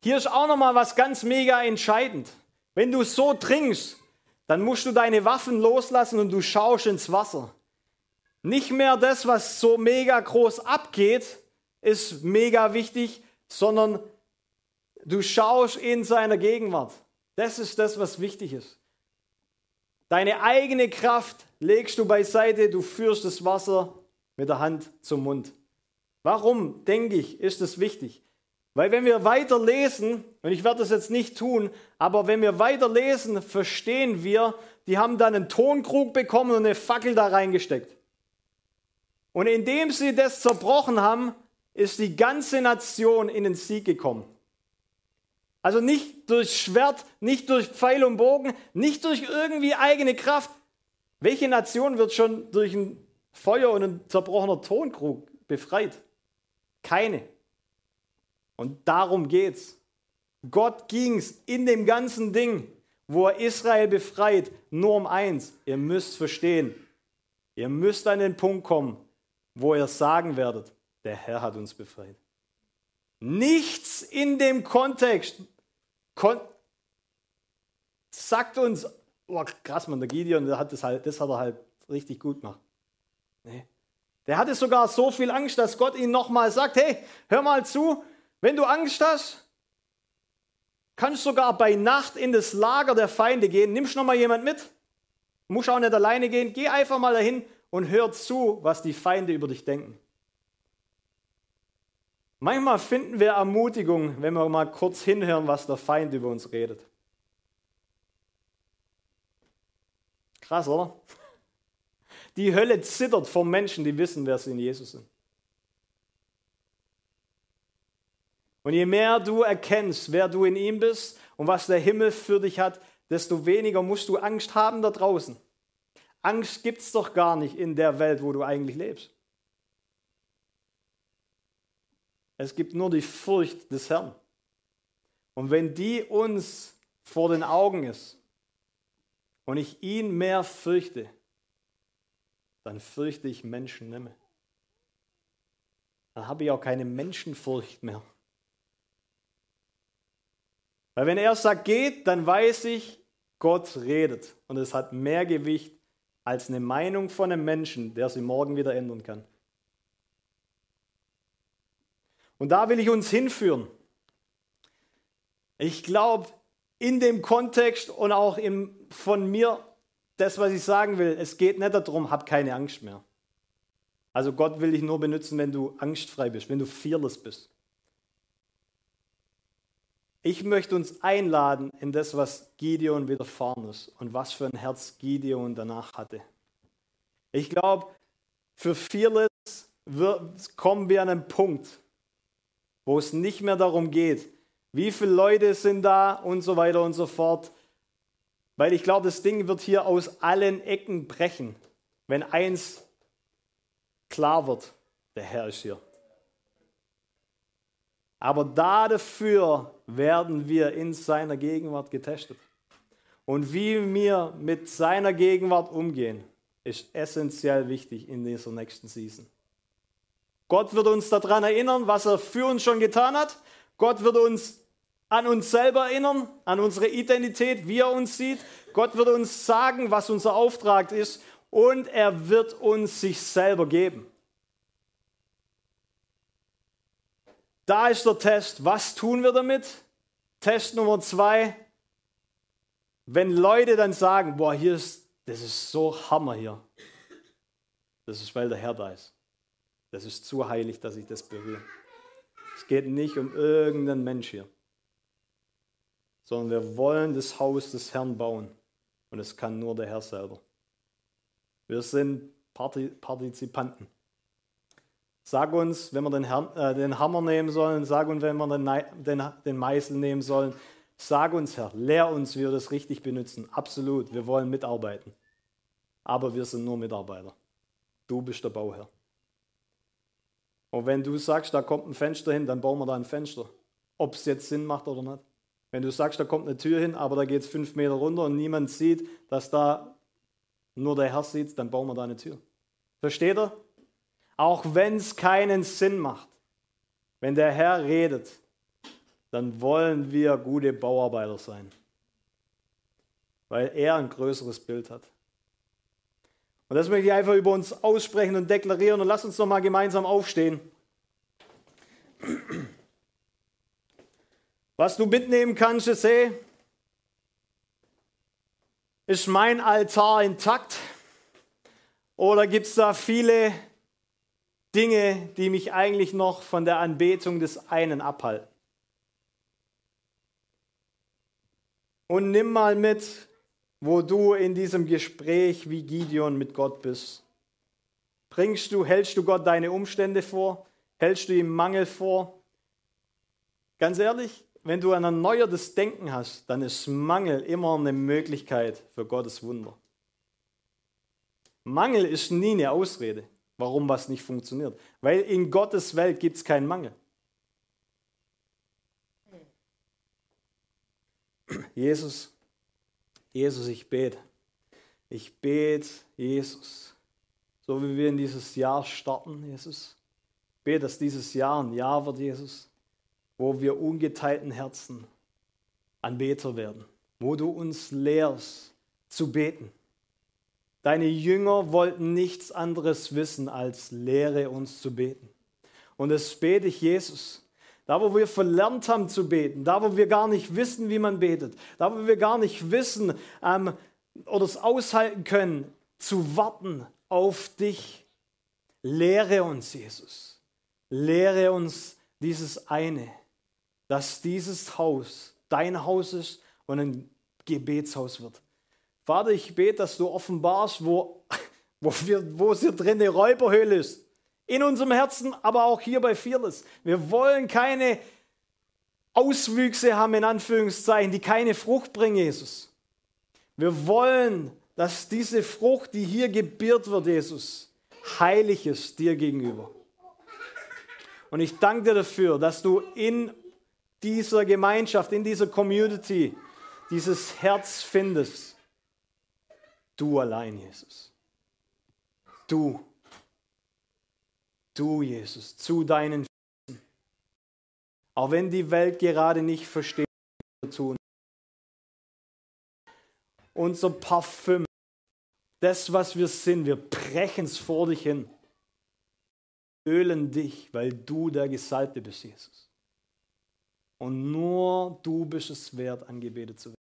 Hier ist auch nochmal was ganz mega entscheidend. Wenn du so trinkst, dann musst du deine Waffen loslassen und du schaust ins Wasser. Nicht mehr das, was so mega groß abgeht, ist mega wichtig, sondern du schaust in seiner Gegenwart. Das ist das, was wichtig ist. Deine eigene Kraft legst du beiseite, du führst das Wasser mit der Hand zum Mund. Warum, denke ich, ist es wichtig? Weil wenn wir weiter lesen, und ich werde das jetzt nicht tun, aber wenn wir weiter lesen, verstehen wir, die haben dann einen Tonkrug bekommen und eine Fackel da reingesteckt. Und indem sie das zerbrochen haben, ist die ganze Nation in den Sieg gekommen. Also nicht durch Schwert, nicht durch Pfeil und Bogen, nicht durch irgendwie eigene Kraft. Welche Nation wird schon durch ein Feuer und ein zerbrochener Tonkrug befreit? Keine. Und darum geht's. Gott ging's in dem ganzen Ding, wo er Israel befreit, nur um eins. Ihr müsst verstehen. Ihr müsst an den Punkt kommen, wo ihr sagen werdet, der Herr hat uns befreit. Nichts in dem Kontext kon sagt uns, oh, krass, man, der Gideon, der hat das, halt, das hat er halt richtig gut gemacht. Nee. Der hatte sogar so viel Angst, dass Gott ihn nochmal sagt, hey, hör mal zu, wenn du Angst hast, kannst du sogar bei Nacht in das Lager der Feinde gehen, nimmst nochmal jemand mit, musst auch nicht alleine gehen, geh einfach mal dahin und hör zu, was die Feinde über dich denken. Manchmal finden wir Ermutigung, wenn wir mal kurz hinhören, was der Feind über uns redet. Krass, oder? Die Hölle zittert vor Menschen, die wissen, wer sie in Jesus sind. Und je mehr du erkennst, wer du in ihm bist und was der Himmel für dich hat, desto weniger musst du Angst haben da draußen. Angst gibt es doch gar nicht in der Welt, wo du eigentlich lebst. Es gibt nur die Furcht des Herrn. Und wenn die uns vor den Augen ist und ich ihn mehr fürchte, dann fürchte ich Menschen nicht mehr. Dann habe ich auch keine Menschenfurcht mehr. Weil wenn er sagt, geht, dann weiß ich, Gott redet. Und es hat mehr Gewicht als eine Meinung von einem Menschen, der sie morgen wieder ändern kann. Und da will ich uns hinführen. Ich glaube, in dem Kontext und auch im, von mir, das, was ich sagen will, es geht nicht darum, hab keine Angst mehr. Also Gott will dich nur benutzen, wenn du angstfrei bist, wenn du fearless bist. Ich möchte uns einladen in das, was Gideon widerfahren ist und was für ein Herz Gideon danach hatte. Ich glaube, für Fearless kommen wir an einen Punkt, wo es nicht mehr darum geht, wie viele Leute sind da und so weiter und so fort. Weil ich glaube, das Ding wird hier aus allen Ecken brechen, wenn eins klar wird, der Herr ist hier. Aber dafür werden wir in seiner Gegenwart getestet. Und wie wir mit seiner Gegenwart umgehen, ist essentiell wichtig in dieser nächsten Season. Gott wird uns daran erinnern, was er für uns schon getan hat. Gott wird uns an uns selber erinnern, an unsere Identität, wie er uns sieht. Gott wird uns sagen, was unser Auftrag ist. Und er wird uns sich selber geben. Da ist der Test. Was tun wir damit? Test Nummer zwei. Wenn Leute dann sagen, boah, hier ist, das ist so Hammer hier. Das ist, weil der Herr da ist. Das ist zu heilig, dass ich das berühre. Es geht nicht um irgendeinen Mensch hier, sondern wir wollen das Haus des Herrn bauen. Und es kann nur der Herr selber. Wir sind Partizipanten. Sag uns, wenn wir den, Herrn, äh, den Hammer nehmen sollen, sag uns, wenn wir den, den, den Meißel nehmen sollen. Sag uns, Herr, lehr uns, wie wir das richtig benutzen. Absolut, wir wollen mitarbeiten. Aber wir sind nur Mitarbeiter. Du bist der Bauherr. Und wenn du sagst, da kommt ein Fenster hin, dann bauen wir da ein Fenster. Ob es jetzt Sinn macht oder nicht. Wenn du sagst, da kommt eine Tür hin, aber da geht es fünf Meter runter und niemand sieht, dass da nur der Herr sieht, dann bauen wir da eine Tür. Versteht er? Auch wenn es keinen Sinn macht. Wenn der Herr redet, dann wollen wir gute Bauarbeiter sein, weil er ein größeres Bild hat. Und das möchte ich einfach über uns aussprechen und deklarieren und lass uns noch mal gemeinsam aufstehen. Was du mitnehmen kannst, ist, ist mein Altar intakt? Oder gibt es da viele Dinge, die mich eigentlich noch von der Anbetung des einen abhalten. Und nimm mal mit, wo du in diesem Gespräch wie Gideon mit Gott bist. Bringst du, hältst du Gott deine Umstände vor? Hältst du ihm Mangel vor? Ganz ehrlich, wenn du ein erneuertes Denken hast, dann ist Mangel immer eine Möglichkeit für Gottes Wunder. Mangel ist nie eine Ausrede warum was nicht funktioniert. Weil in Gottes Welt gibt es keinen Mangel. Jesus, Jesus, ich bete. Ich bete, Jesus, so wie wir in dieses Jahr starten, Jesus. Ich bete, dass dieses Jahr ein Jahr wird, Jesus, wo wir ungeteilten Herzen Anbeter werden, wo du uns lehrst zu beten Deine Jünger wollten nichts anderes wissen, als lehre uns zu beten. Und das bete ich Jesus. Da, wo wir verlernt haben zu beten, da, wo wir gar nicht wissen, wie man betet, da, wo wir gar nicht wissen ähm, oder es aushalten können, zu warten auf dich. Lehre uns, Jesus. Lehre uns dieses eine, dass dieses Haus dein Haus ist und ein Gebetshaus wird. Vater, ich bete, dass du offenbarst, wo, <laughs> wo, wir, wo hier drin eine Räuberhöhle ist. In unserem Herzen, aber auch hier bei Fearless. Wir wollen keine Auswüchse haben, in Anführungszeichen, die keine Frucht bringen, Jesus. Wir wollen, dass diese Frucht, die hier gebiert wird, Jesus, heilig ist dir gegenüber. Und ich danke dir dafür, dass du in dieser Gemeinschaft, in dieser Community dieses Herz findest, Du allein, Jesus. Du. Du, Jesus, zu deinen Füßen. Auch wenn die Welt gerade nicht versteht, was wir tun. Unser Parfüm, das, was wir sind, wir brechen es vor dich hin. Ölen dich, weil du der Gesalbte bist, Jesus. Und nur du bist es wert, angebetet zu werden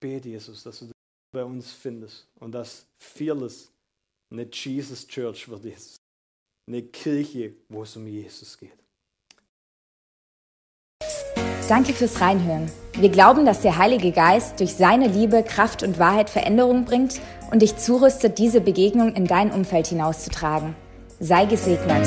bete, Jesus, dass du das bei uns findest und dass Fearless eine Jesus Church wird, Jesus. Eine Kirche, wo es um Jesus geht. Danke fürs Reinhören. Wir glauben, dass der Heilige Geist durch seine Liebe, Kraft und Wahrheit Veränderung bringt und dich zurüstet, diese Begegnung in dein Umfeld hinauszutragen. Sei gesegnet.